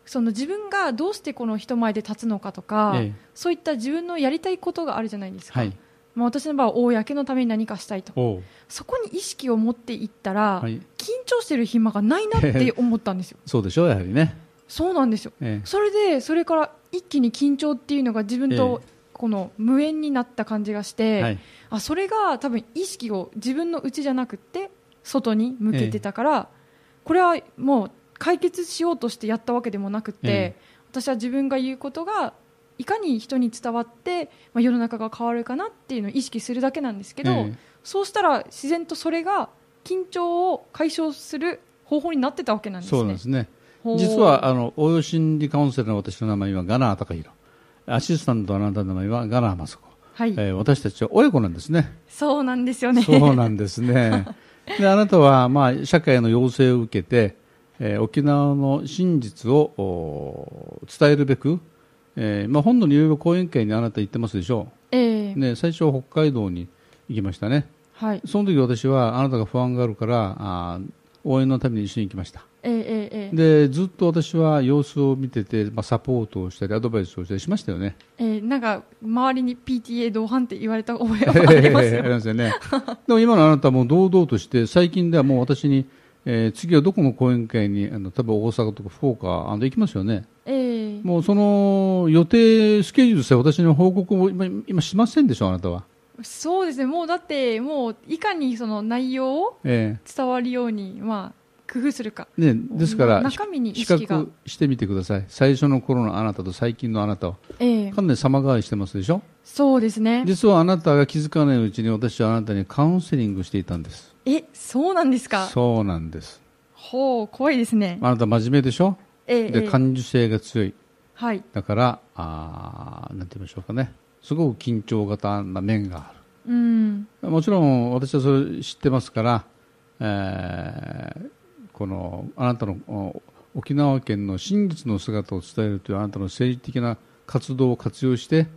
その自分がどうしてこの人前で立つのかとか、ええ。そういった自分のやりたいことがあるじゃないですか、はい。まあ、私の場合は公のために何かしたいとそこに意識を持っていったら、はい、緊張してる暇がないなって思ったんですよ。そうでしょうやはりね、そうなんですよ。えそれでそれから一気に緊張っていうのが自分とこの無縁になった感じがして、えはい、あそれが多分意識を自分の内じゃなくて外に向けてたから、これはもう解決しようとしてやったわけでもなくて、え私は自分が言うことがいかに人に伝わって、まあ、世の中が変わるかなっていうのを意識するだけなんですけど、ええそうしたら自然とそれが緊張を解消する方法になってたわけなんですね。そうですね。実はあの応用心理カウンセラーの私の名前はガナー高弘アシスタントのあなたの名前はガナーマスコ、はい、えー私たちは親子なんですね。そうなんですよね。そうなんですね。であなたは、まあ、社会の要請を受けて、えー沖縄の真実をお伝えるべく、えーまあ、本土にいろいろ講演会にあなた行ってますでしょええ。う、ね、最初は北海道に行きましたね。はい。その時私はあなたが不安があるからあー応援のために一緒に行きましたええええええでずっと私は様子を見てて、まあ、サポートをしたりアドバイスをしたりしましたよねええなんか、周りに PTA 同伴って言われた覚えはあります ありよ。ますよね。でも今のあなたはもう堂々として、最近ではもう私に、えー次はどこの講演会に、あの例えば大阪とか福岡、あの行きますよね。ええもうその予定、スケジュールさえ私に報告を今今しませんでしょ、あなたは。そうですね。もうだって、もう、いかにその内容をえ伝わるように、まあ、工夫するか。えね、ですから、中身に意比較。してみてください。最初の頃のあなたと最近のあなたを。ええかなり様変わりしてますでしょ？そうですね。実はあなたが気づかないうちに私はあなたにカウンセリングしていたんです。え、そうなんですか？そうなんです。ほう、怖いですね。あなた真面目でしょ？で、ええええ感受性が強い。はい。だから、あーなんて言いましょうかね。すごく緊張型な面があうん。る。もちろん私はそれ知ってますから、えーこの、あなたのお沖縄県の真実の姿を伝えるというあなたの政治的な活動を活用して、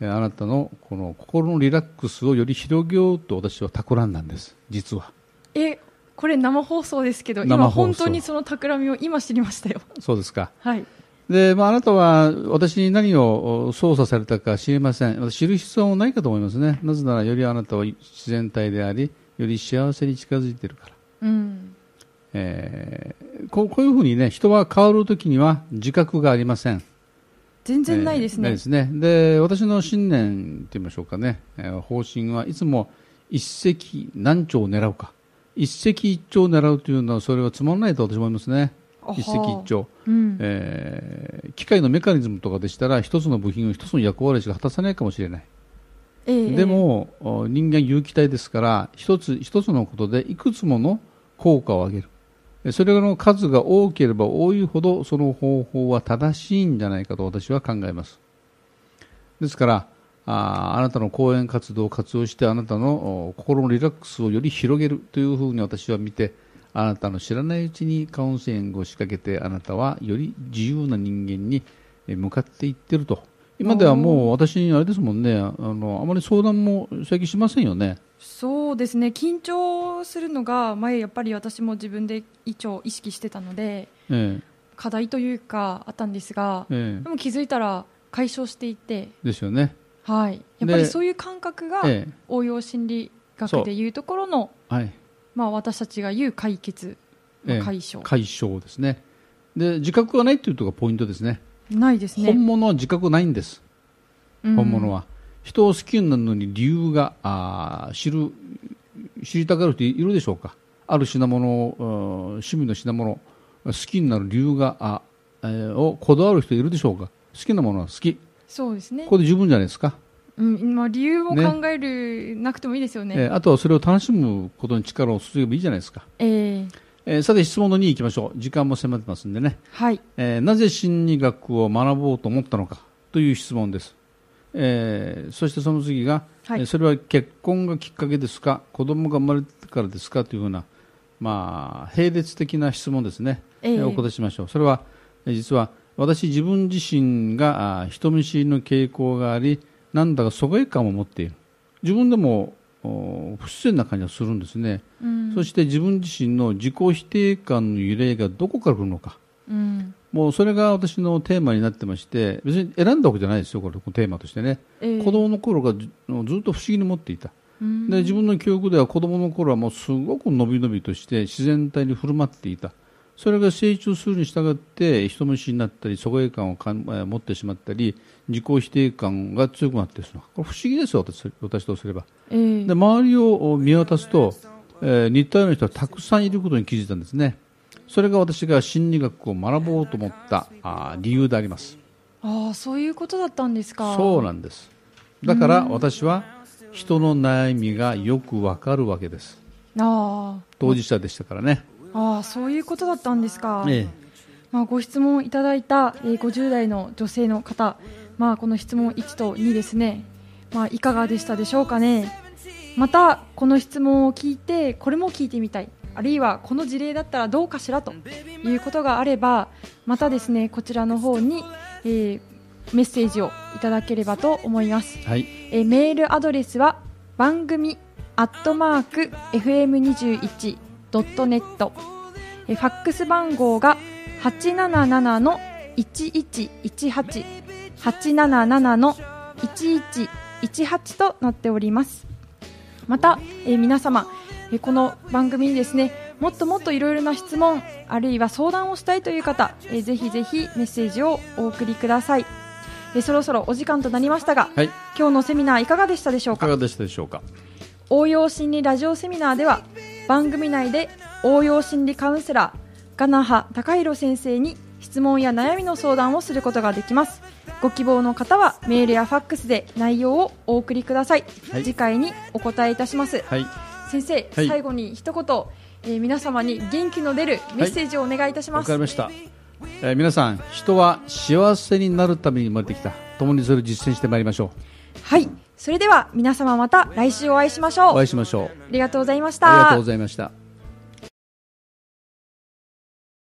えーあなたのこの心のリラックスをより広げようと私は企んだんです、実は。え、これ生放送ですけど、今本当にその企みを今知りましたよ。そうですか。はい。で、まあ、あなたは私に何をお操作されたか知りません。私知る必要もないかと思いますね。なぜなら、よりあなたは自然体であり、より幸せに近づいているから。うん。えーこうこういうふうにね、人は変わるときには自覚がありません。全然ないですね。えーですね。で、私の信念って言いましょうかね、えー方針はいつも一石何鳥を狙うか。一石一鳥を狙うというのは、それはつまらないと私は思いますね。一石一鳥。うん。えー機械のメカニズムとかでしたら一つの部品を一つの役割しか果たさないかもしれない、ええで、もお人間有機体ですから一つ一つのことでいくつもの効果を上げるえそれの数が多ければ多いほどその方法は正しいんじゃないかと私は考えます。ですからああなたの講演活動を活用してあなたの心のリラックスをより広げるというふうに私は見てあなたの知らないうちにカウンセリングを仕掛けてあなたはより自由な人間に向かっていってると。今ではもう私にあれですもんね。あのあまり相談も最近しませんよね。そうですね。緊張するのが、前やっぱり私も自分で一応意識してたので、え課題というかあったんですが、ええ。でも気づいたら解消していて、えですよね。はい。やっぱりそういう感覚がえ応用心理学でいうところの、えはい。まあ私たちが言う解決、まあ解消、解消ですね。で自覚がないというところがポイントですね。ないですね。本物は自覚ないんです。うん。本物は、人を好きになるのに理由があー知る知りたがる人いるでしょうか？ある品物をうん趣味の品物好きになる理由があ、えーをこだわる人いるでしょうか？好きなものは好き。そうですね。こ。れで十分じゃないですか、うん、まあ理由もね。考える、なくてもいいですよね。えーあとはそれを楽しむことに力を注げばいいじゃないですか、えーえーさて質問の2行きましょう。時間も迫ってますんでね。はい。えーなぜ心理学を学ぼうと思ったのかという質問です、えーそしてその次が、はい。えーそれは結婚がきっかけですか？子供が生まれてからですか？というふうな、まあ、並列的な質問ですね、えーえ。ーお答えしましょう。それは、えー実は私自分自身が人見知りの傾向がありなんだか疎外感を持っている。自分でもお不自然な感じがするんですね、うん。そして自分自身の自己否定感の揺れがどこから来るのか。うんもうそれが私のテーマになってまして別に選んだわけじゃないですよ、これテーマとしてね、えー子供の頃がずずっと不思議に持っていた、うん。で自分の記憶では子供の頃はもうすごくのびのびとして自然体に振る舞っていた、それが成長するに従って人見知りになったり、疎外感をか持ってしまったり、自己否定感が強くなってしまう、これ不思議ですよ、私私とすれば。えーで周りを見渡すと、えー似たような人はたくさんいることに気づいたんですね。それが私が心理学を学ぼうと思ったあー理由であります。ああそういうことだったんですかそうなんです。だから私は人の悩みがよくわかるわけです。あー当事者でしたからね。あーそういうことだったんですか、えまあ、ご質問いただいた、えー50代の女性の方、まあ、この質問1と2ですね、まあ、いかがでしたでしょうかねまたこの質問を聞いてこれも聞いてみたいあるいはこの事例だったらどうかしらということがあればまたですねこちらの方に、えーメッセージをいただければと思います、はい。えーメールアドレスは番組アットマーク FM21.net えーファックス番号が877の1118 877の1118となっております。また、えー皆様、えーこの番組にですねもっともっといろいろな質問あるいは相談をしたいという方、えーぜひぜひメッセージをお送りください、えーそろそろお時間となりましたが、はい。い今日のセミナーいかがでしたでしょうか？かがでしたでしょうか？応用心理ラジオセミナーでは番組内で応用心理カウンセラーガナハ高弘先生に質問や悩みの相談をすることができますご希望の方はメールやファックスで内容をお送りください、はい次回にお答えいたしますはい。先生、はい最後に一言、えー皆様に元気の出るメッセージをお願いいたします、わかりました。えー皆さん、人は幸せになるために生まれてきた。共にそれを実践してまいりましょはいそれでは皆様また来週お会いしましう。ょうお会いしましょう。ありがとうございましありがとうたございました。